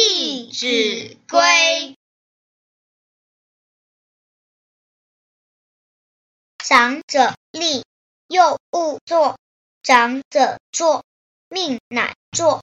弟子规长者立幼勿坐长者坐命乃坐